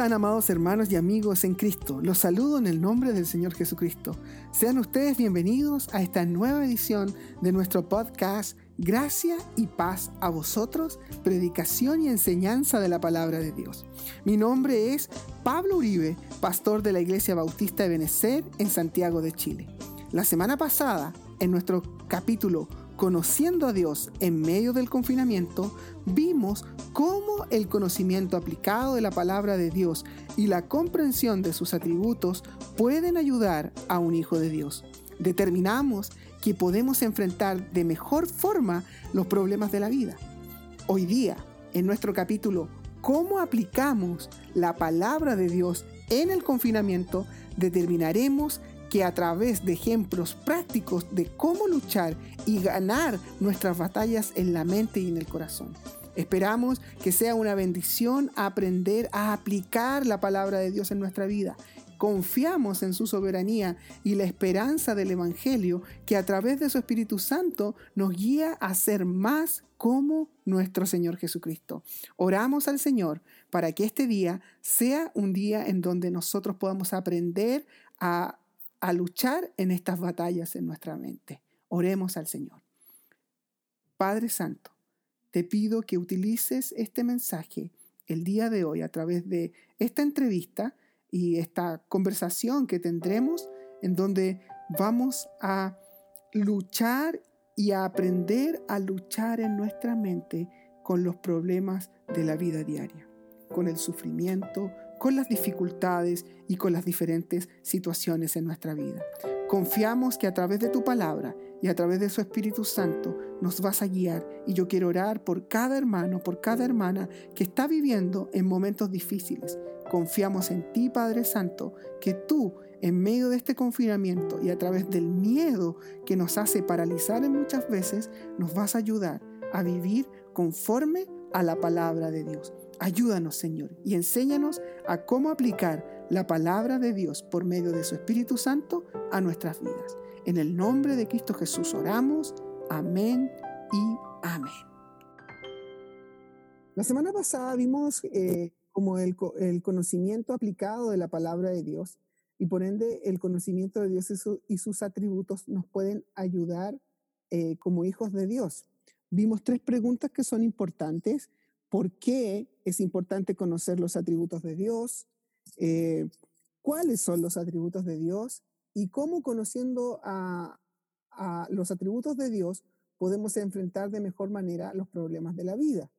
amados hermanos y amigos en Cristo? Los saludo en el nombre del Señor Jesucristo. Sean ustedes bienvenidos a esta nueva edición de nuestro podcast Gracia y paz a vosotros, predicación y enseñanza de la palabra de Dios. Mi nombre es Pablo Uribe, pastor de la Iglesia Bautista de Benecer en Santiago de Chile. La semana pasada, en nuestro capítulo Conociendo a Dios en medio del confinamiento, vimos cómo el conocimiento aplicado de la palabra de Dios y la comprensión de sus atributos pueden ayudar a un hijo de Dios. Determinamos que podemos enfrentar de mejor forma los problemas de la vida. Hoy día, en nuestro capítulo ¿Cómo aplicamos la palabra de Dios en el confinamiento? determinaremos que a través de ejemplos prácticos de cómo luchar y ganar nuestras batallas en la mente y en el corazón. Esperamos que sea una bendición aprender a aplicar la palabra de Dios en nuestra vida. Confiamos en su soberanía y la esperanza del Evangelio que a través de su Espíritu Santo nos guía a ser más como nuestro Señor Jesucristo. Oramos al Señor para que este día sea un día en donde nosotros podamos aprender a a luchar en estas batallas en nuestra mente. Oremos al Señor. Padre Santo, te pido que utilices este mensaje el día de hoy a través de esta entrevista y esta conversación que tendremos en donde vamos a luchar y a aprender a luchar en nuestra mente con los problemas de la vida diaria, con el sufrimiento, con las dificultades y con las diferentes situaciones en nuestra vida. Confiamos que a través de tu palabra y a través de su Espíritu Santo nos vas a guiar y yo quiero orar por cada hermano, por cada hermana que está viviendo en momentos difíciles. Confiamos en ti, Padre Santo, que tú en medio de este confinamiento y a través del miedo que nos hace paralizar en muchas veces, nos vas a ayudar a vivir conforme a la palabra de Dios. Ayúdanos, Señor, y enséñanos a cómo aplicar la palabra de Dios por medio de su Espíritu Santo a nuestras vidas. En el nombre de Cristo Jesús oramos. Amén y amén. La semana pasada vimos eh, como el, conocimiento aplicado de la palabra de Dios y por ende el conocimiento de Dios y, sus atributos nos pueden ayudar eh, como hijos de Dios. Vimos tres preguntas que son importantes por qué es importante conocer los atributos de Dios, eh, cuáles son los atributos de Dios y cómo conociendo a, los atributos de Dios podemos enfrentar de mejor manera los problemas de la vida.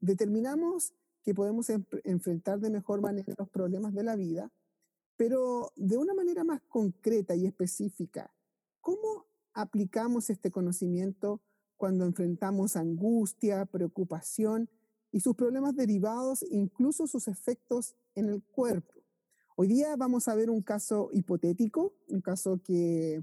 Determinamos que podemos enfrentar de mejor manera los problemas de la vida, pero de una manera más concreta y específica. ¿Cómo aplicamos este conocimiento cuando enfrentamos angustia, preocupación y sus problemas derivados, incluso sus efectos en el cuerpo. Hoy día vamos a ver un caso hipotético, un caso que,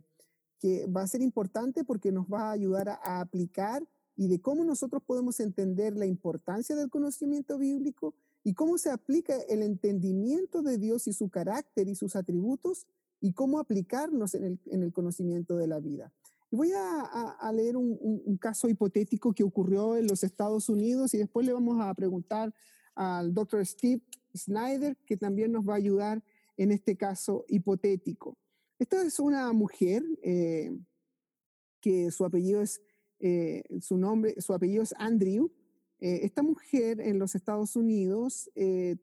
que va a ser importante porque nos va a ayudar a, aplicar y de cómo nosotros podemos entender la importancia del conocimiento bíblico y cómo se aplica el entendimiento de Dios y su carácter y sus atributos y cómo aplicarnos en el, en el conocimiento de la vida. Y voy a, leer un, caso hipotético que ocurrió en los Estados Unidos y después le vamos a preguntar al doctor Steve Snyder, que también nos va a ayudar en este caso hipotético. Esta es una mujer eh, que su apellido es, eh, su nombre, su apellido es Andrew. Eh, esta mujer en los Estados Unidos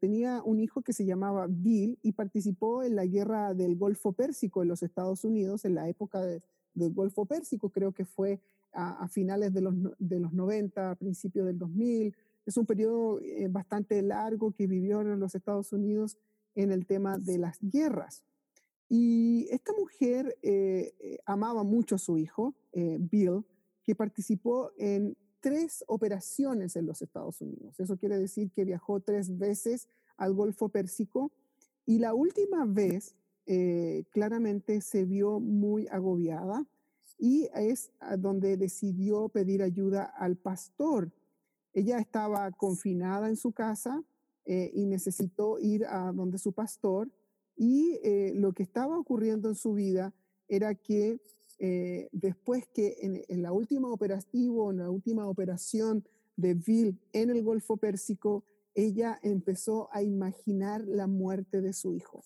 tenía un hijo que se llamaba Bill y participó en la guerra del Golfo Pérsico en los Estados Unidos en la época de, del Golfo Pérsico, creo que fue a, finales de los, de los 90, a principios del 2000. Es un periodo eh, bastante largo que vivió en los Estados Unidos en el tema de las guerras. Y esta mujer eh, eh, amaba mucho a su hijo, Bill, que participó en tres operaciones en los Estados Unidos. Eso quiere decir que viajó tres veces al Golfo Pérsico y la última vez eh, claramente se vio muy agobiada y es donde decidió pedir ayuda al pastor. Ella estaba confinada en su casa eh, y necesitó ir a donde su pastor y eh, lo que estaba ocurriendo en su vida era que después que en, la última operativo, en la última operación de Bill en el Golfo Pérsico, ella empezó a imaginar la muerte de su hijo.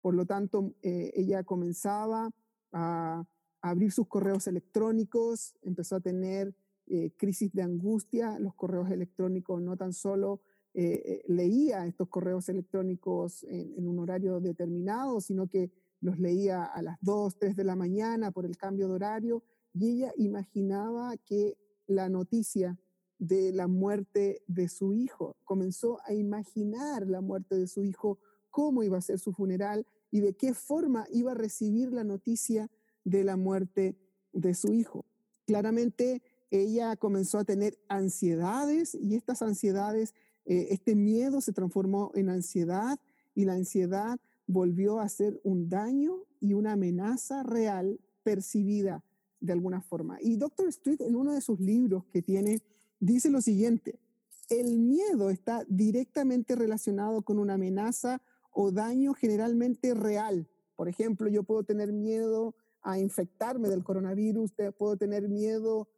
Por lo tanto, eh, ella comenzaba a, abrir sus correos electrónicos, empezó a tener eh, crisis de angustia. Los correos electrónicos no tan solo eh, leía estos correos electrónicos en, en, un horario determinado, sino que los leía a las 2, 3 de la mañana por el cambio de horario y ella imaginaba que la noticia de la muerte de su hijo, comenzó a imaginar la muerte de su hijo, cómo iba a ser su funeral y de qué forma iba a recibir la noticia de la muerte de su hijo. Claramente ella comenzó a tener ansiedades y estas ansiedades, eh, este miedo se transformó en ansiedad y la ansiedad volvió a ser un daño y una amenaza real percibida de alguna forma. Y Dr. Street en uno de sus libros que tiene dice lo siguiente, el miedo está directamente relacionado con una amenaza o daño generalmente real. Por ejemplo, yo puedo tener miedo a infectarme del coronavirus, puedo tener miedo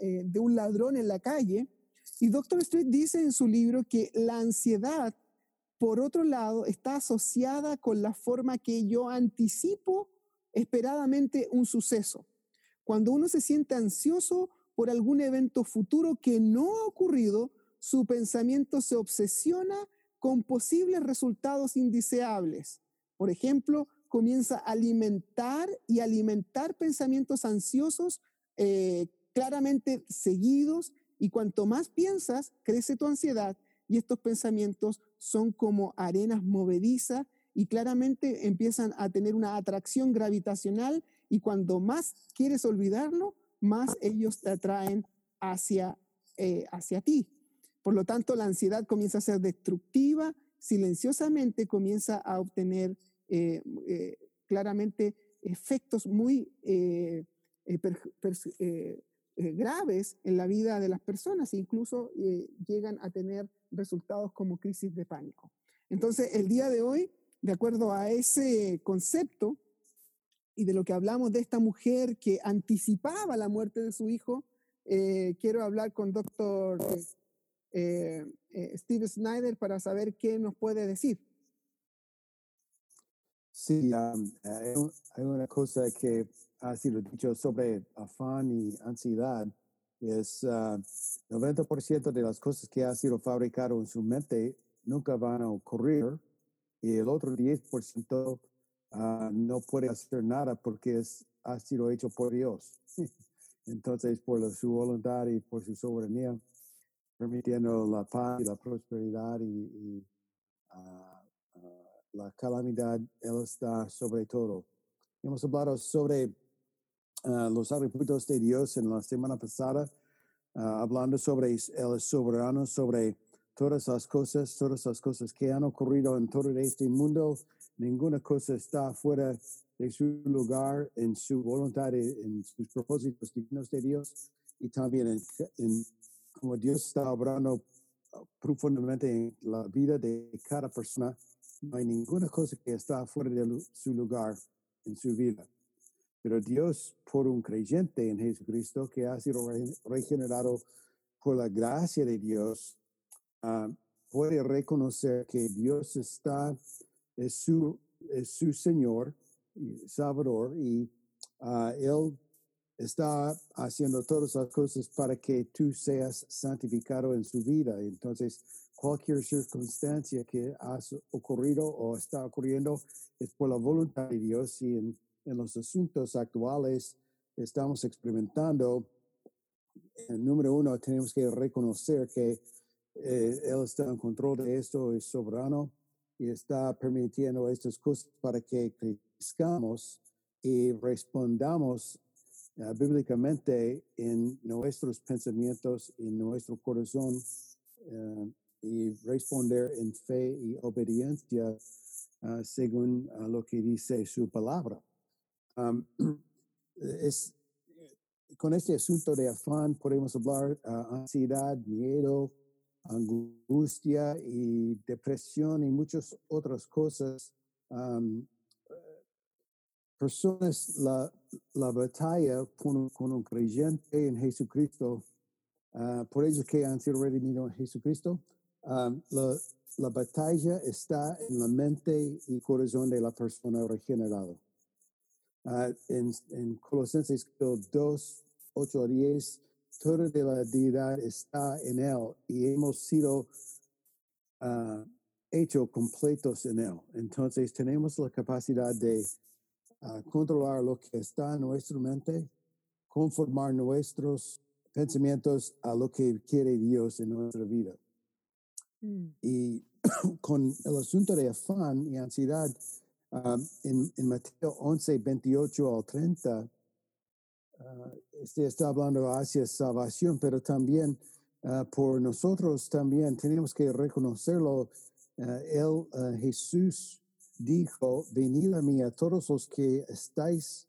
eh, de un ladrón en la calle. Y Dr. Street dice en su libro que la ansiedad, por otro lado, está asociada con la forma que yo anticipo esperadamente un suceso. Cuando uno se siente ansioso por algún evento futuro que no ha ocurrido, su pensamiento se obsesiona con posibles resultados indeseables. Por ejemplo, comienza a alimentar y alimentar pensamientos ansiosos eh, claramente seguidos y cuanto más piensas, crece tu ansiedad y estos pensamientos son como arenas movedizas y claramente empiezan a tener una atracción gravitacional y cuando más quieres olvidarlo, más ellos te atraen hacia, eh, hacia ti. Por lo tanto, la ansiedad comienza a ser destructiva, silenciosamente comienza a obtener eh, eh, claramente efectos muy graves en la vida de las personas e incluso llegan a tener resultados como crisis de pánico. Entonces, el día de hoy de acuerdo a ese concepto y de lo que hablamos de esta mujer que anticipaba la muerte de su hijo, eh, quiero hablar con doctor eh, eh, Steve Snyder para saber qué nos puede decir. Sí, hay una cosa que ha sido dicho sobre afán y ansiedad. Es uh, 90% de las cosas que ha sido fabricado en su mente nunca van a ocurrir y el otro 10% ah, no puede hacer nada porque es, ha sido hecho por Dios. Entonces, por su voluntad y por su soberanía, permitiendo la paz y la prosperidad y, ah, ah, la calamidad, Él está sobre todo. Hemos hablado sobre los atributos de Dios en la semana pasada, hablando sobre el soberano, sobre todas las cosas, todas las cosas que han ocurrido en todo este mundo, ninguna cosa está fuera de su lugar en su voluntad, en sus propósitos divinos de Dios y también en, como Dios está obrando profundamente en la vida de cada persona. No hay ninguna cosa que está fuera de su lugar en su vida. Pero Dios, por un creyente en Jesucristo que ha sido regenerado por la gracia de Dios, Ah, puede reconocer que Dios está, es su, es su Señor, Salvador, y uh, Él está haciendo todas las cosas para que tú seas santificado en su vida. Entonces, cualquier circunstancia que ha ocurrido o está ocurriendo es por la voluntad de Dios y en, en los asuntos actuales estamos experimentando. En número uno, tenemos que reconocer que eh, él está en control de esto, es soberano y está permitiendo estas cosas para que crezcamos y respondamos uh, bíblicamente en nuestros pensamientos, en nuestro corazón uh, y responder en fe y obediencia uh, según lo que dice su palabra. Es, con este asunto de afán podemos hablar ansiedad, miedo, angustia y depresión y muchas otras cosas. personas, la, la batalla con, con, un creyente en Jesucristo, uh, por ellos que han sido redimidos en Jesucristo, um, la, la batalla está en la mente y corazón de la persona regenerada. Uh, en, en Colosenses 2, 8 a 10, toda de la deidad está en él y hemos sido uh, hechos completos en él. Entonces tenemos la capacidad de uh, controlar lo que está en nuestra mente, conformar nuestros pensamientos a lo que quiere Dios en nuestra vida. Mm. Y con el asunto de afán y ansiedad, um, en, en, Mateo 11, 28 al 30, uh, este está hablando hacia salvación, pero también uh, por nosotros también tenemos que reconocerlo. Uh, él, Jesús, dijo, venid a mí a todos los que estáis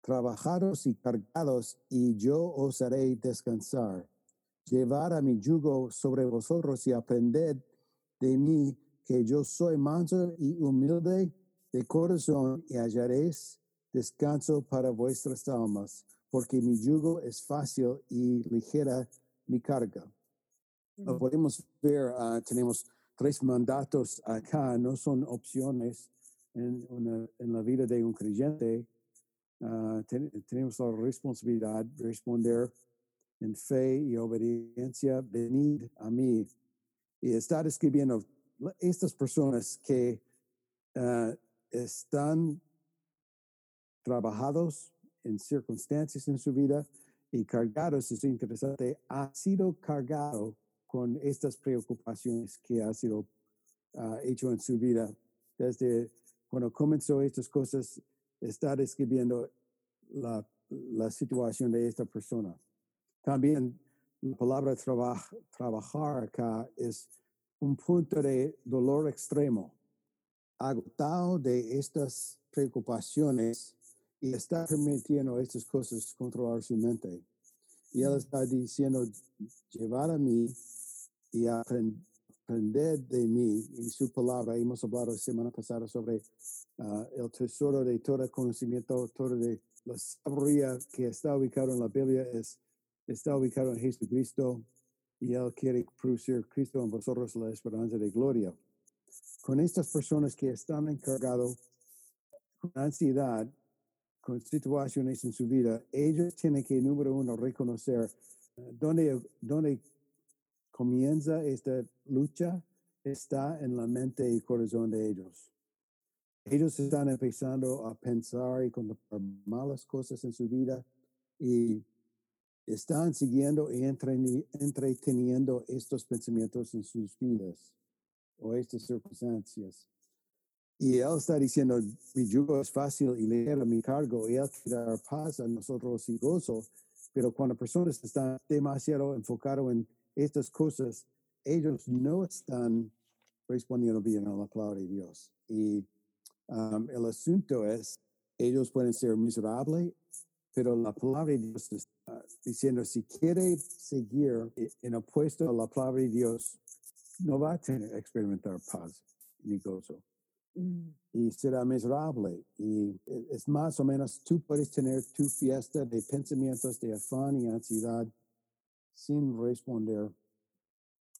trabajados y cargados, y yo os haré descansar. Llevar a mi yugo sobre vosotros y aprended de mí, que yo soy manso y humilde de corazón, y hallaréis descanso para vuestras almas, porque mi yugo es fácil y ligera mi carga. Podemos ver, ah, tenemos tres mandatos acá, no son opciones en, la vida de un creyente. Uh, tenemos la responsabilidad de responder en fe y obediencia, venid a mí. Y está describiendo estas personas que uh, están trabajados en circunstancias en su vida y cargados, es interesante, ha sido cargado con estas preocupaciones que ha sido uh, hecho en su vida. Desde cuando comenzó estas cosas, está describiendo la, la situación de esta persona. También la palabra trabajar acá es un punto de dolor extremo, agotado de estas preocupaciones y está permitiendo estas cosas controlar su mente. Y él está diciendo, llevar a mí y aprender de mí y su palabra. Hemos hablado la semana pasada sobre ah, el tesoro de todo conocimiento, todo de la sabiduría que está ubicado en la Biblia es, está ubicado en Jesucristo y Él quiere producir Cristo en vosotros la esperanza de gloria. Con estas personas que están encargados con ansiedad, con situaciones en su vida, ellos tienen que, número uno, reconocer eh, dónde, dónde comienza esta lucha, está en la mente y corazón de ellos. Ellos están empezando a pensar y contemplar malas cosas en su vida y están siguiendo y entreteniendo estos pensamientos en sus vidas o estas circunstancias. Y él está diciendo, mi yugo es fácil y ligero mi cargo, y él quiere dar paz a nosotros y gozo. Pero cuando personas están demasiado enfocadas en estas cosas, ellos no están respondiendo bien a la palabra de Dios. Y Um, el asunto es, ellos pueden ser miserables, pero la palabra de Dios está diciendo, si quiere seguir en opuesto a la palabra de Dios, no va a tener, experimentar paz ni gozo. Mm. Y será miserable. Y e, es más o menos, tú puedes tener tu fiesta de pensamientos de afán y ansiedad sin responder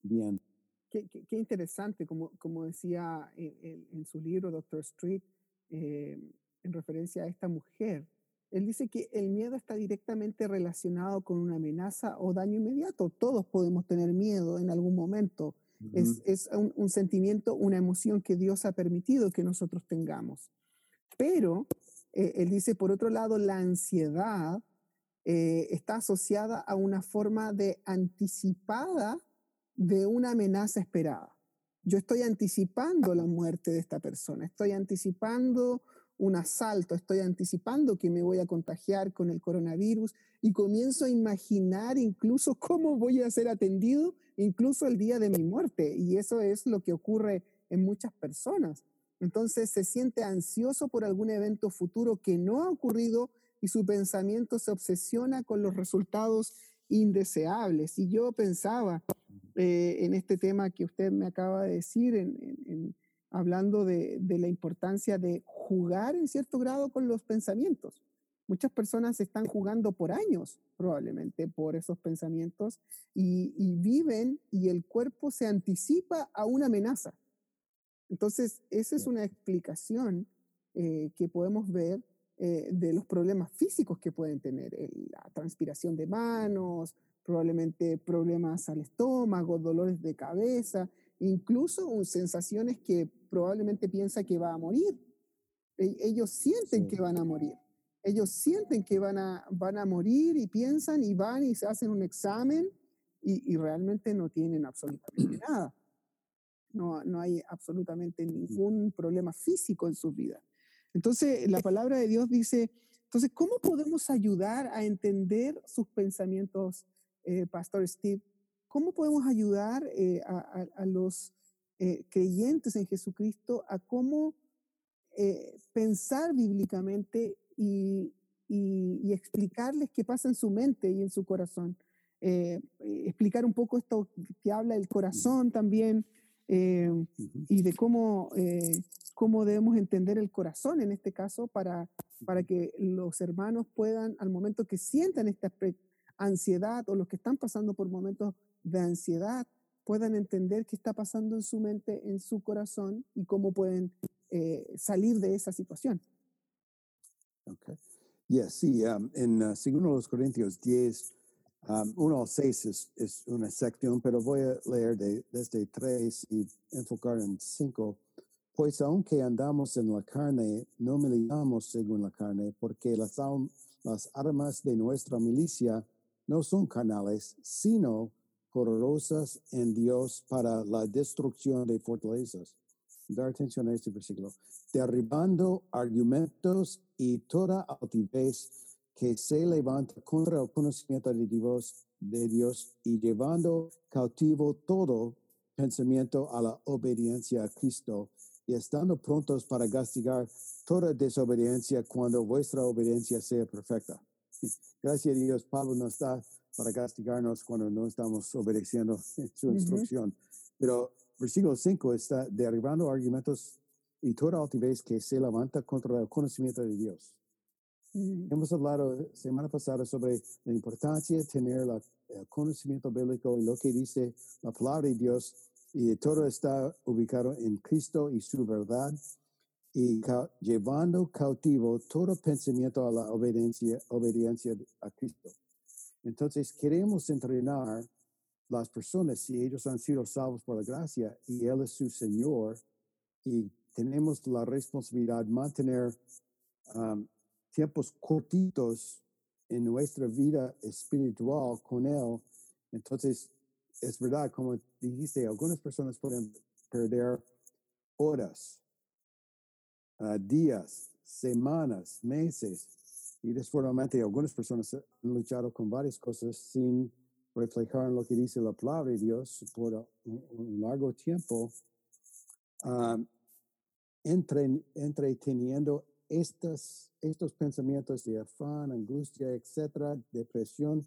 bien Qué, interesante, como, como decía en, su libro, Doctor Street, eh, en referencia a esta mujer. Él dice que el miedo está directamente relacionado con una amenaza o daño inmediato. Todos podemos tener miedo en algún momento. Es, es un, sentimiento, una emoción que Dios ha permitido que nosotros tengamos. Pero, eh, él dice, por otro lado, la ansiedad eh, está asociada a una forma de anticipada de una amenaza esperada. Yo estoy anticipando la muerte de esta persona, estoy anticipando un asalto, estoy anticipando que me voy a contagiar con el coronavirus y comienzo a imaginar incluso cómo voy a ser atendido incluso el día de mi muerte. Y eso es lo que ocurre en muchas personas. Entonces se siente ansioso por algún evento futuro que no ha ocurrido y su pensamiento se obsesiona con los resultados indeseables. Y yo pensaba, eh, en este tema que usted me acaba de decir, hablando de, la importancia de jugar en cierto grado con los pensamientos. Muchas personas están jugando por años, probablemente, por esos pensamientos y, viven y el cuerpo se anticipa a una amenaza. Entonces, esa es una explicación eh, que podemos ver eh, de los problemas físicos que pueden tener, la transpiración de manos, probablemente problemas al estómago, dolores de cabeza, incluso sensaciones que probablemente piensa que va a morir. E, ellos sienten que van a morir. Ellos sienten que van a, van a morir y piensan y van y se hacen un examen y, realmente no tienen absolutamente nada. No, no hay absolutamente ningún problema físico en sus vidas. Entonces, la palabra de Dios dice, entonces, ¿cómo podemos ayudar a entender sus pensamientos, eh, Pastor Steve? ¿Cómo podemos ayudar eh, a, los eh, creyentes en Jesucristo a cómo pensar bíblicamente y, y, explicarles qué pasa en su mente y en su corazón. Eh, explicar un poco esto que habla el corazón también eh, y de cómo, eh, cómo debemos entender el corazón en este caso para, para que los hermanos puedan, al momento que sientan esta ansiedad o los que están pasando por momentos de ansiedad, puedan entender qué está pasando en su mente, en su corazón y cómo pueden salir de esa situación. Okay. Yes, sí, um, en uh, segundo los Corintios 10, um, 1 al 6 es, es, una sección, pero voy a leer de, desde 3 y enfocar en 5. Pues aunque andamos en la carne, no militamos según la carne, porque las, las armas de nuestra milicia no son carnales, sino poderosas en Dios para la destrucción de fortalezas dar atención a este versículo, derribando argumentos y toda altivez que se levanta contra el conocimiento de Dios, de Dios y llevando cautivo todo pensamiento a la obediencia a Cristo y estando prontos para castigar toda desobediencia cuando vuestra obediencia sea perfecta. Gracias a Dios, Pablo no está para castigarnos cuando no estamos obedeciendo su instrucción, pero versículo 5 está derribando argumentos y toda altivez que se levanta contra el conocimiento de Dios. Mm. Hemos hablado semana pasada sobre la importancia de tener el conocimiento bíblico y lo que dice la palabra de Dios y todo está ubicado en Cristo y su verdad y llevando cautivo todo pensamiento a la obediencia, obediencia a Cristo. Entonces queremos entrenar las personas, si ellos han sido salvos por la gracia y Él es su Señor, y tenemos la responsabilidad de mantener um, tiempos cortitos en nuestra vida espiritual con Él, entonces es verdad, como dijiste, algunas personas pueden perder horas, uh, días, semanas, meses, y desfortunadamente algunas personas han luchado con varias cosas sin reflejar lo que dice la palabra de Dios por un, largo tiempo, um, entre, entreteniendo estas, estos pensamientos de afán, angustia, etcétera, depresión,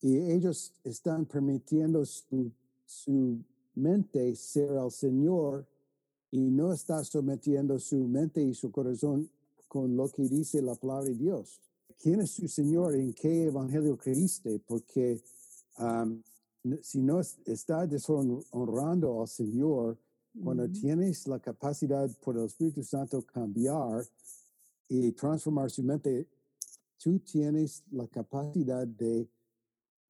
y ellos están permitiendo su, su mente ser al Señor y no está sometiendo su mente y su corazón con lo que dice la palabra de Dios. ¿quién es su Señor? ¿En qué evangelio creíste? Porque si no está deshonrando al Señor, cuando tienes la capacidad por el Espíritu Santo cambiar y transformar su mente, tú tienes la capacidad de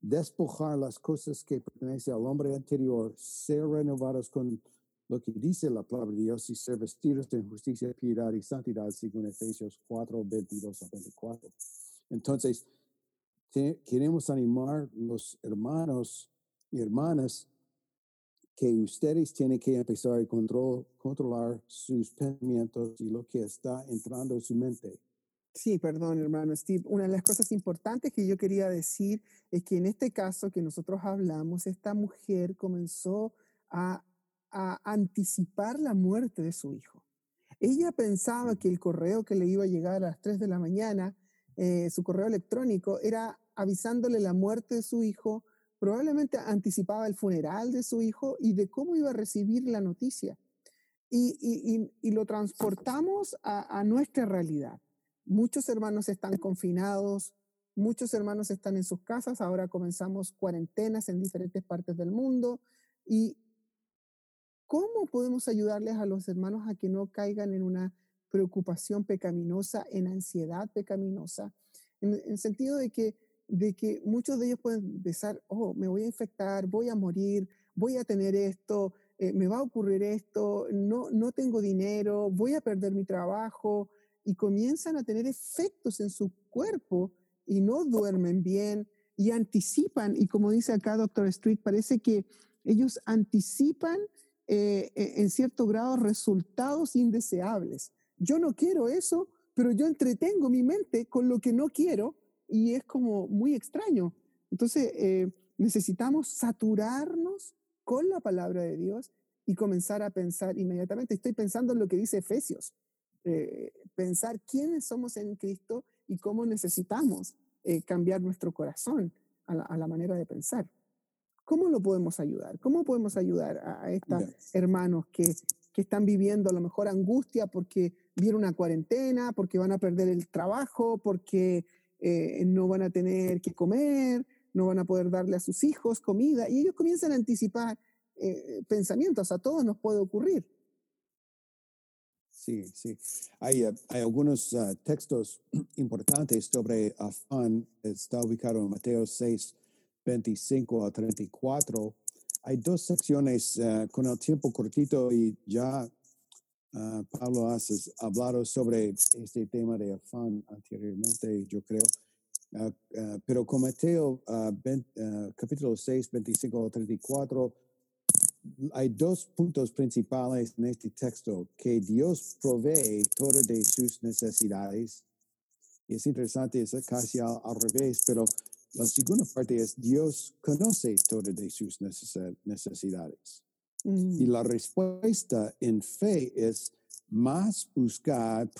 despojar las cosas que pertenecen al hombre anterior, ser renovados con lo que dice la palabra de Dios y ser vestidos de justicia, piedad y santidad, según Efesios 4, 22 a 24. Entonces, queremos animar los hermanos y hermanas que ustedes tienen que empezar a controlar sus pensamientos y lo que está entrando en su mente. Sí, perdón, hermano Steve. Una de las cosas importantes que yo quería decir es que en este caso que nosotros hablamos, esta mujer comenzó a a anticipar la muerte de su hijo. Ella pensaba que el correo que le iba a llegar a las 3 de la mañana, eh, su correo electrónico, era avisándole la muerte de su hijo, probablemente anticipaba el funeral de su hijo y de cómo iba a recibir la noticia. Y, lo transportamos a, nuestra realidad. muchos hermanos están confinados, muchos hermanos están en sus casas, ahora comenzamos cuarentenas en diferentes partes del mundo. ¿Y cómo podemos ayudarles a los hermanos a que no caigan en una preocupación pecaminosa, en ansiedad pecaminosa? En el sentido de que, de que muchos de ellos pueden pensar, oh, me voy a infectar, voy a morir, voy a tener esto, eh, me va a ocurrir esto, no, no tengo dinero, voy a perder mi trabajo, y comienzan a tener efectos en su cuerpo y no duermen bien y anticipan, y como dice acá Doctor Street, parece que ellos anticipan eh, e, en cierto grado resultados indeseables. Yo no quiero eso, pero yo entretengo mi mente con lo que no quiero y es como muy extraño. Entonces, eh, necesitamos saturarnos con la palabra de Dios y comenzar a pensar inmediatamente. Estoy pensando en lo que dice Efesios. Eh, pensar quiénes somos en Cristo y cómo necesitamos eh, cambiar nuestro corazón a la, manera de pensar. ¿Cómo lo podemos ayudar? ¿Cómo podemos ayudar a, estos hermanos que, que, están viviendo a lo mejor angustia porque viene una cuarentena, porque van a perder el trabajo, porque eh, no van a tener que comer, no van a poder darle a sus hijos comida? Y ellos comienzan a anticipar eh, pensamientos, a todos nos puede ocurrir. Sí, sí. Hay, eh, hay algunos uh, textos importantes sobre afán. Está ubicado en Mateo 6, 25 a 34. Hay dos secciones uh, con el tiempo cortito y ya uh, Pablo has hablado sobre este tema de afán anteriormente, yo creo. pero con Mateo capítulo 6, 25 a 34 hay dos puntos principales en este texto, que Dios provee todas de sus necesidades. Y es interesante, es casi al, revés, pero la segunda parte es Dios conoce todas de sus necesidades. Y mm. la respuesta en fe es más buscar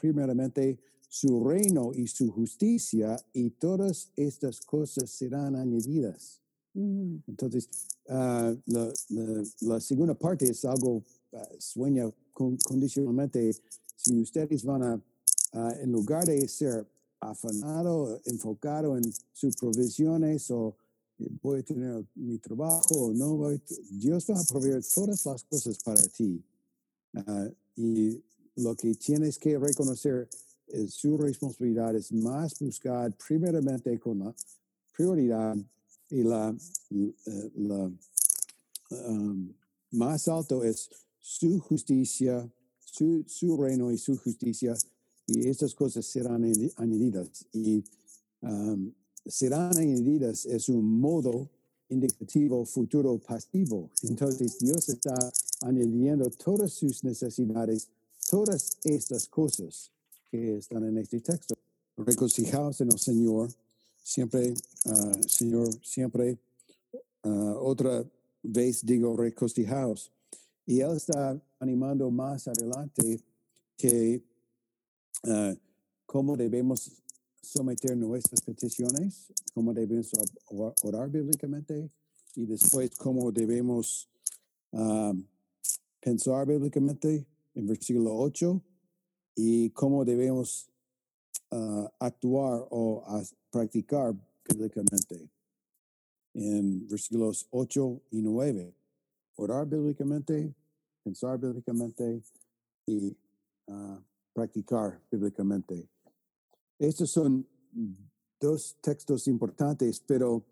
primeramente su reino y su justicia y todas estas cosas serán añadidas. Mm. Entonces, uh, la, la, la, segunda parte es algo, uh, sueña con, condicionalmente, si ustedes van a, uh, en lugar de ser afanado, enfocado en sus provisiones o eh, voy a tener mi trabajo o no, voy, Dios va a proveer todas las cosas para ti. y lo que tienes que reconocer es su responsabilidad es más buscar primeramente con la prioridad y la, la um, más alto es su justicia, su, su, reino y su justicia, y estas cosas serán añadidas. Y serán añadidas es un modo indicativo futuro pasivo. Entonces Dios está añadiendo todas sus necesidades, todas estas cosas que están en este texto. Regocijaos en el Señor siempre, uh, Señor, siempre uh, otra vez digo recostijaos. Y Él está animando más adelante que uh, cómo debemos someter nuestras peticiones, cómo debemos orar bíblicamente y después cómo debemos um, pensar bíblicamente en versículo 8 y cómo debemos uh, actuar o practicar bíblicamente. En versículos 8 y 9, orar bíblicamente, pensar bíblicamente y uh, practicar bíblicamente. Estos son dos textos importantes, pero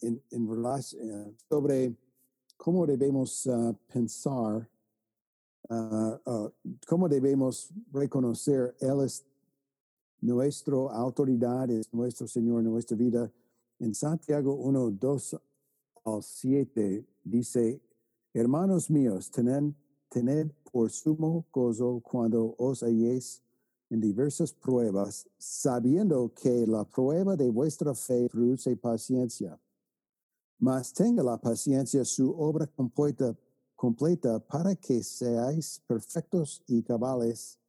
en relación, sobre cómo debemos pensar Uh, uh, cómo debemos reconocer Él es nuestra autoridad, es nuestro Señor, nuestra vida. En Santiago 1, 2 al 7 dice, hermanos míos, tened, tened por sumo gozo cuando os halléis en diversas pruebas, sabiendo que la prueba de vuestra fe produce paciencia. Mas tenga la paciencia su obra completa completa para que seáis perfectos y cabales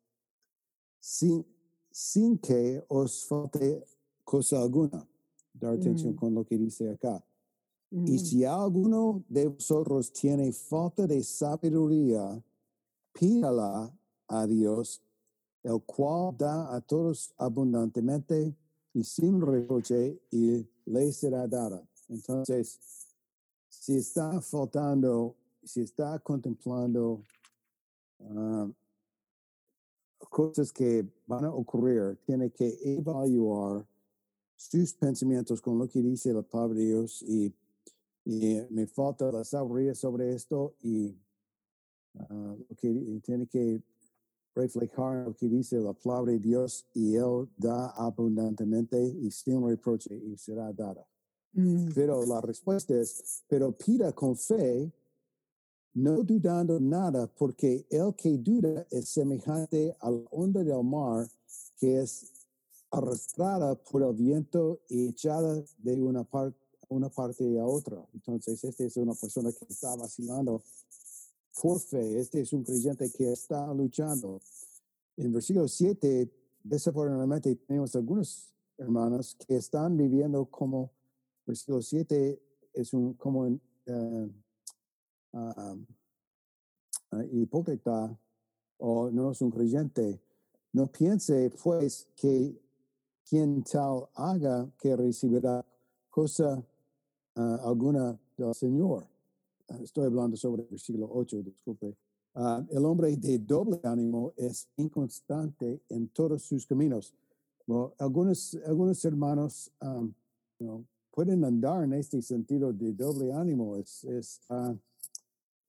sin, sin que os falte cosa alguna. Dar atención mm. con lo que dice acá. Y mm. si alguno de vosotros tiene falta de sabiduría, pídala a Dios el cual da a todos abundantemente y sin reproche y le será dada. Entonces, si está faltando, si está contemplando ah, cosas que van a ocurrir, tiene que evaluar sus pensamientos con lo que dice la palabra de Dios y, me falta la sabiduría sobre esto y ah, que tiene que reflejar lo que dice la palabra de Dios y Él da abundantemente y sin reproche y será dada. Mm. Pero la respuesta es, pero pida con fe, no dudando nada, porque el que duda es semejante a la onda del mar que es arrastrada por el viento y echada de una, parte una parte a otra. Entonces, esta es una persona que está vacilando por fe. Este es un creyente que está luchando. En versículo 7, desafortunadamente tenemos algunos hermanos que están viviendo como, versículo 7 es un como uh, hipócrita o no es un creyente. No piense pues que quien tal haga que recibirá cosa alguna del Señor. estoy hablando sobre el versículo 8, disculpe. Ah, el hombre de doble ánimo es inconstante en todos sus caminos. algunos, algunos hermanos pueden andar en este sentido de doble ánimo. Es,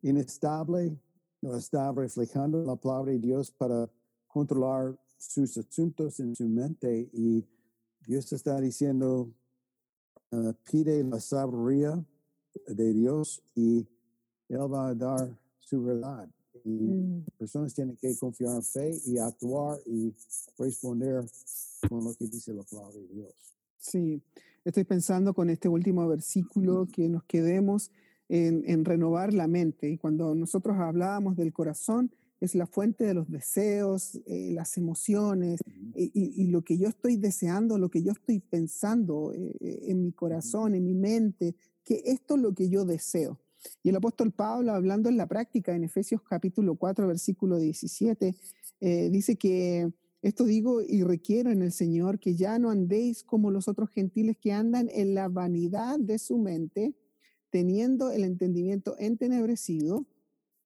inestable, no está reflejando la palabra de Dios para controlar sus asuntos en su mente y Dios está diciendo, pide la sabiduría de Dios y Él va a dar su verdad. Y mm. personas tienen que confiar en fe y actuar y responder con lo que dice la palabra de Dios. Sí, estoy pensando con este último versículo que nos quedemos en, en renovar la mente. Y cuando nosotros hablábamos del corazón, es la fuente de los deseos, eh, las emociones y, lo que yo estoy deseando, lo que yo estoy pensando eh, eh, en mi corazón, en mi mente, que esto es lo que yo deseo. Y el apóstol Pablo, hablando en la práctica, en Efesios capítulo 4, versículo 17, eh, dice que esto digo y requiero en el Señor que ya no andéis como los otros gentiles que andan en la vanidad de su mente, teniendo el entendimiento entenebrecido,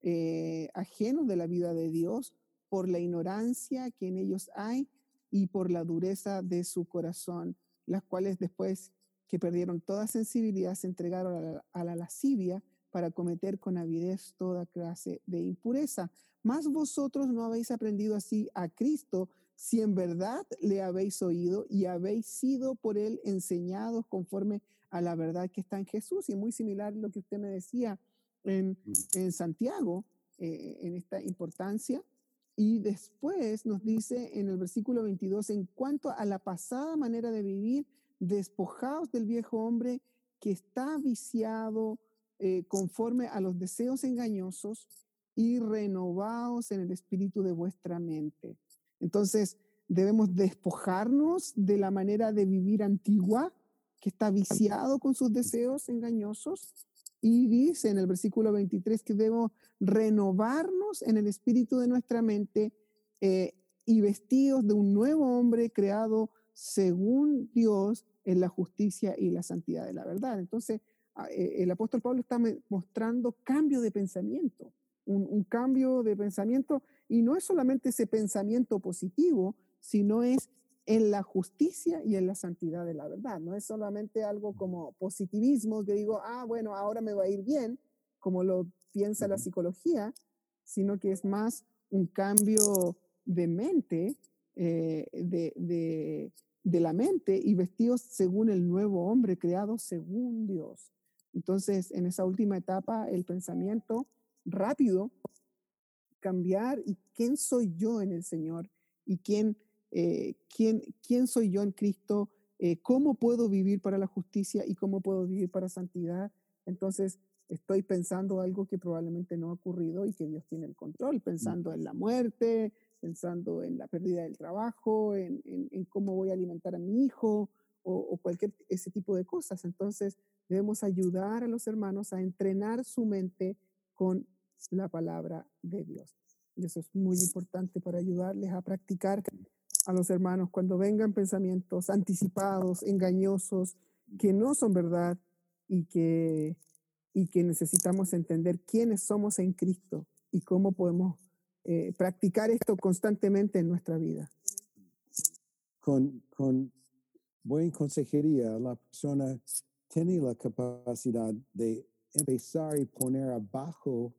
eh, ajenos de la vida de Dios, por la ignorancia que en ellos hay y por la dureza de su corazón, las cuales después que perdieron toda sensibilidad se entregaron a la lascivia para cometer con avidez toda clase de impureza. Más vosotros no habéis aprendido así a Cristo si en verdad le habéis oído y habéis sido por él enseñados conforme a la verdad que está en Jesús. Y muy similar a lo que usted me decía en, en Santiago, eh, en esta importancia. Y después nos dice en el versículo 22, en cuanto a la pasada manera de vivir, despojaos del viejo hombre que está viciado eh, conforme a los deseos engañosos y renovaos en el espíritu de vuestra mente. Entonces, debemos despojarnos de la manera de vivir antigua que está viciado con sus deseos engañosos. Y dice en el versículo 23 que debemos renovarnos en el espíritu de nuestra mente eh, y vestidos de un nuevo hombre creado según Dios en la justicia y la santidad de la verdad. Entonces, eh, el apóstol Pablo está mostrando cambio de pensamiento, un, cambio de pensamiento, y no es solamente ese pensamiento positivo, sino es en la justicia y en la santidad de la verdad. No es solamente algo como positivismo que digo, ah, bueno, ahora me va a ir bien, como lo piensa la psicología, sino que es más un cambio de mente, eh, de, de la mente y vestidos según el nuevo hombre creado según Dios. Entonces, en esa última etapa, el pensamiento rápido, cambiar y quién soy yo en el Señor y quién, eh, quién, quién soy yo en Cristo, eh, cómo puedo vivir para la justicia y cómo puedo vivir para santidad. Entonces, estoy pensando algo que probablemente no ha ocurrido y que Dios tiene el control, pensando en la muerte, pensando en la pérdida del trabajo, en, en, cómo voy a alimentar a mi hijo o, o, cualquier ese tipo de cosas. Entonces, debemos ayudar a los hermanos a entrenar su mente con la palabra de Dios. Y eso es muy importante para ayudarles a practicar a los hermanos cuando vengan pensamientos anticipados, engañosos, que no son verdad y que, y que necesitamos entender quiénes somos en Cristo y cómo podemos eh, practicar esto constantemente en nuestra vida. Con, con buena consejería, la persona tiene la capacidad de empezar y poner abajo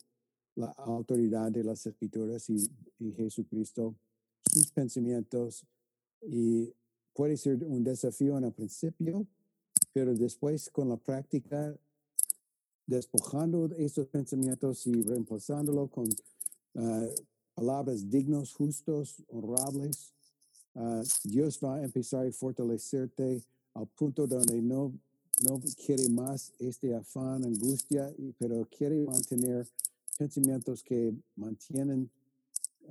la autoridad de las escrituras y, y Jesucristo, sus pensamientos, y puede ser un desafío en el principio, pero después con la práctica, despojando estos pensamientos y reemplazándolo con uh, palabras dignos, justos, honrables, uh, Dios va a empezar a fortalecerte al punto donde no, no quiere más este afán, angustia, pero quiere mantener pensamientos que mantienen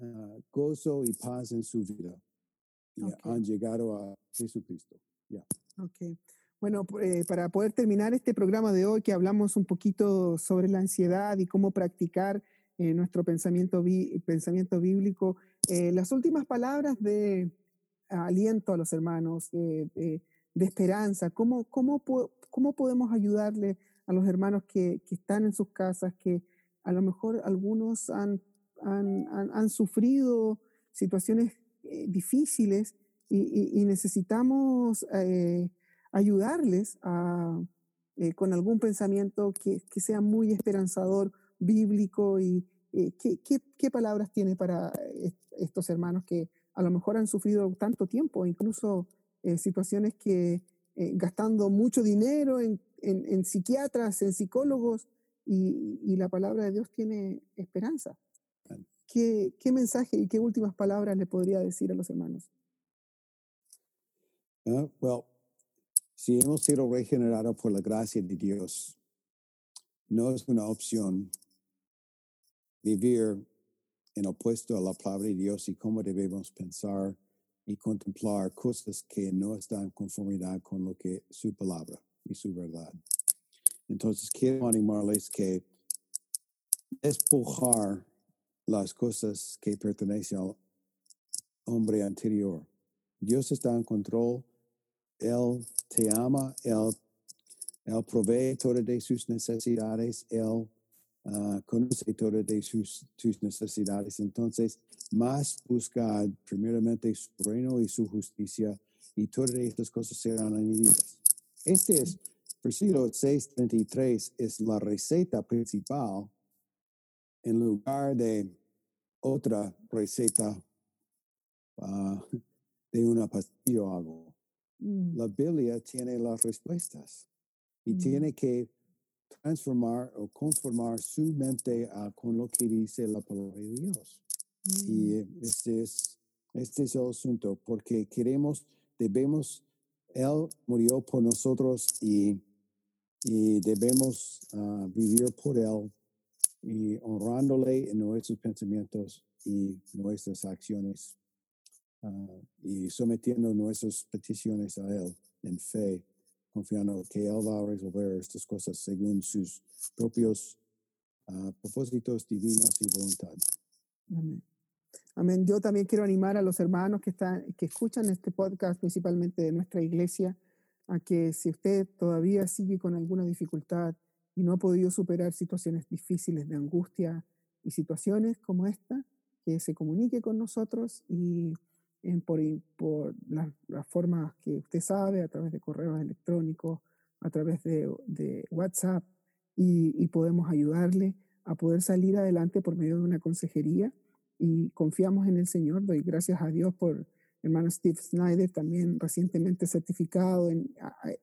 uh, gozo y paz en su vida. Y Okay. han llegado a Jesucristo. Ya. Ok. Bueno, eh, para poder terminar este programa de hoy, que hablamos un poquito sobre la ansiedad y cómo practicar eh, nuestro pensamiento, bí- pensamiento bíblico, eh, las últimas palabras de aliento a los hermanos, de, de esperanza, ¿cómo, cómo, po- cómo podemos ayudarle a los hermanos que, que están en sus casas, que a lo mejor algunos han, han, han- han sufrido situaciones eh, difíciles y, y- y necesitamos eh, ayudarles a, eh, con algún pensamiento que, que sea muy esperanzador, bíblico y eh, ¿qué, qué, qué palabras tiene para est- estos hermanos que a lo mejor han sufrido tanto tiempo, incluso eh, situaciones que gastando mucho dinero en, en- en psiquiatras, en psicólogos y, y la palabra de Dios tiene esperanza? ¿Qué, ¿Qué mensaje y qué últimas palabras le podría decir a los hermanos? Ah, well, si hemos sido regenerados por la gracia de Dios, no es una opción vivir en opuesto a la palabra de Dios y cómo debemos pensar y contemplar cosas que no están en conformidad con lo que su palabra y su verdad. Entonces, quiero animarles que despojar las cosas que pertenecen al hombre anterior. Dios está en control, Él te ama, Él, él provee todas de sus necesidades, Él ah, conoce todas de sus, necesidades. Entonces, más buscad primeramente su reino y su justicia, y todas estas cosas serán añadidas. Este es, versículo 6.33, es la receta principal en lugar de otra receta ah, de una pastilla o algo. Mm, La Biblia tiene las respuestas y Mm. tiene que transformar o conformar su mente a, con lo que dice la palabra de Dios. mm, Y este es, este es el asunto, porque queremos, debemos, Él murió por nosotros y, y debemos ah, vivir por Él y honrándole en nuestros pensamientos y nuestras acciones ah, y sometiendo nuestras peticiones a Él en fe, confiando que Él va a resolver estas cosas según sus propios ah, propósitos divinos y voluntad. Amén. Amén. Yo también quiero animar a los hermanos que, están, que escuchan este podcast, principalmente de nuestra iglesia, a que si usted todavía sigue con alguna dificultad y no ha podido superar situaciones difíciles de angustia y situaciones como esta, que se comunique con nosotros y en- por, i- por las, formas que usted sabe, a través de correos electrónicos, a través de, de WhatsApp, y, y podemos ayudarle a poder salir adelante por medio de una consejería y confiamos en el Señor. Doy gracias a Dios por hermano Steve Snyder, también recientemente certificado en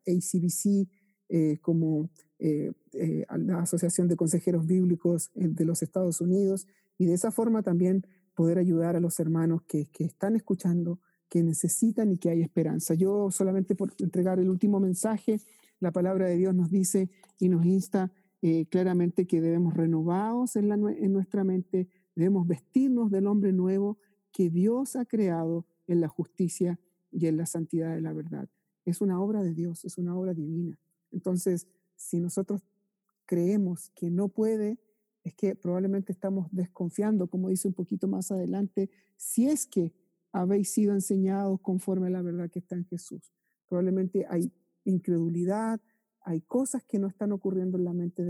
ACBC eh, como eh, eh, la Asociación de Consejeros Bíblicos eh, de los Estados Unidos y de esa forma también poder ayudar a los hermanos que, que están escuchando, que necesitan y que hay esperanza. Yo solamente por entregar el último mensaje, la palabra de Dios nos dice y nos insta claramente que debemos renovados en, la en nuestra mente, debemos vestirnos del hombre nuevo que Dios ha creado en la justicia y en la santidad de la verdad. Es una obra de Dios, es una obra divina. Entonces, si nosotros creemos que no puede es que probablemente estamos desconfiando, como dice un poquito más adelante, si es que habéis sido enseñados conforme a la verdad que está en Jesús. Probablemente hay incredulidad, hay cosas que no están ocurriendo en la mente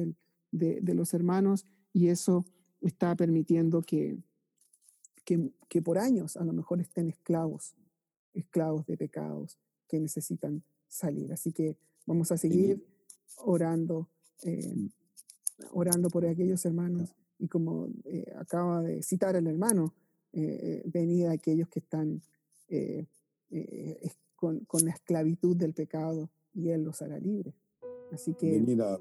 de, los hermanos y eso está permitiendo que, que, por años a lo mejor estén esclavos, esclavos de pecados que necesitan salir. Así que vamos a seguir orando, eh, orando por aquellos hermanos y como eh, acaba de citar el hermano, eh, venir a aquellos que están con, con la esclavitud del pecado y Él los hará libres. Así que... Venir a,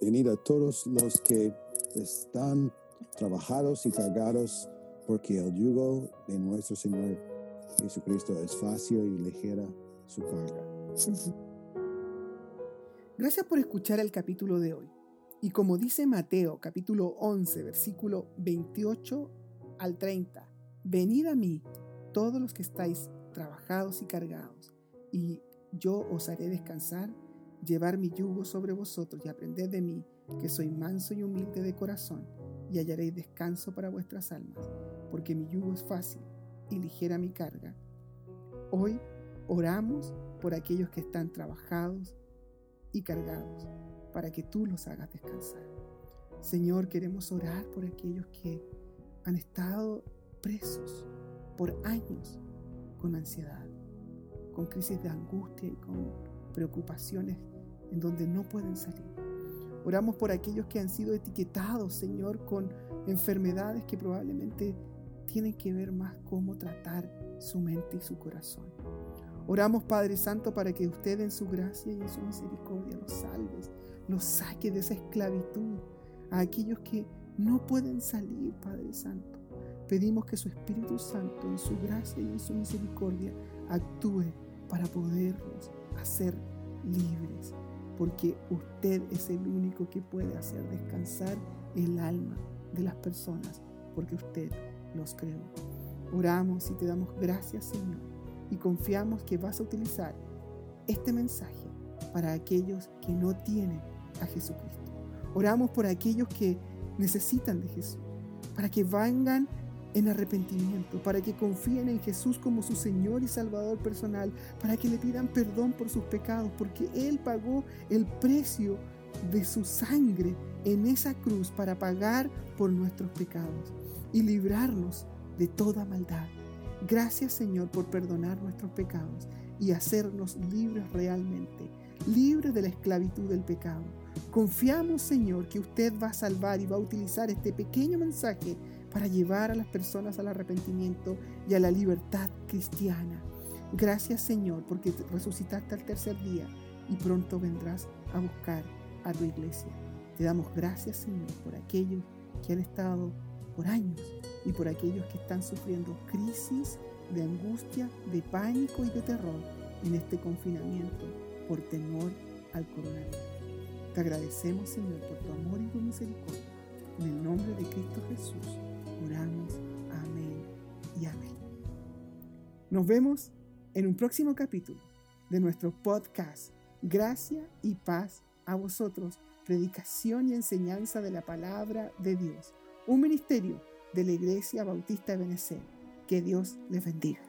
venir a todos los que están trabajados y cargados, porque el yugo de nuestro Señor Jesucristo es fácil y ligera su carga. Gracias por escuchar el capítulo de hoy. Y como dice Mateo capítulo 11, versículo 28 al 30, venid a mí todos los que estáis trabajados y cargados, y yo os haré descansar llevar mi yugo sobre vosotros y aprended de mí, que soy manso y humilde de corazón, y hallaréis descanso para vuestras almas, porque mi yugo es fácil y ligera mi carga. Hoy oramos por aquellos que están trabajados y cargados, para que tú los hagas descansar. Señor, queremos orar por aquellos que han estado presos por años con ansiedad, con crisis de angustia y con preocupaciones en donde no pueden salir. Oramos por aquellos que han sido etiquetados, Señor, con enfermedades que probablemente tienen que ver más cómo tratar su mente y su corazón. Oramos, Padre Santo, para que usted en su gracia y en su misericordia los salve, los saque de esa esclavitud a aquellos que no pueden salir, Padre Santo. Pedimos que su Espíritu Santo, en su gracia y en su misericordia, actúe para poderlos hacer libres porque usted es el único que puede hacer descansar el alma de las personas, porque usted los creó. Oramos y te damos gracias, Señor, y confiamos que vas a utilizar este mensaje para aquellos que no tienen a Jesucristo. Oramos por aquellos que necesitan de Jesús, para que vengan en arrepentimiento, para que confíen en Jesús como su Señor y Salvador personal, para que le pidan perdón por sus pecados, porque Él pagó el precio de su sangre en esa cruz para pagar por nuestros pecados y librarnos de toda maldad. Gracias Señor por perdonar nuestros pecados y hacernos libres realmente, libres de la esclavitud del pecado. Confiamos Señor que usted va a salvar y va a utilizar este pequeño mensaje para llevar a las personas al arrepentimiento y a la libertad cristiana. Gracias Señor porque resucitaste al tercer día y pronto vendrás a buscar a tu iglesia. Te damos gracias Señor por aquellos que han estado por años y por aquellos que están sufriendo crisis de angustia, de pánico y de terror en este confinamiento por temor al coronavirus. Te agradecemos Señor por tu amor y tu misericordia. En el nombre de Cristo Jesús oramos. Amén y amén. Nos vemos en un próximo capítulo de nuestro podcast Gracia y paz a vosotros, predicación y enseñanza de la palabra de Dios, un ministerio de la Iglesia Bautista de Benecer. Que Dios les bendiga.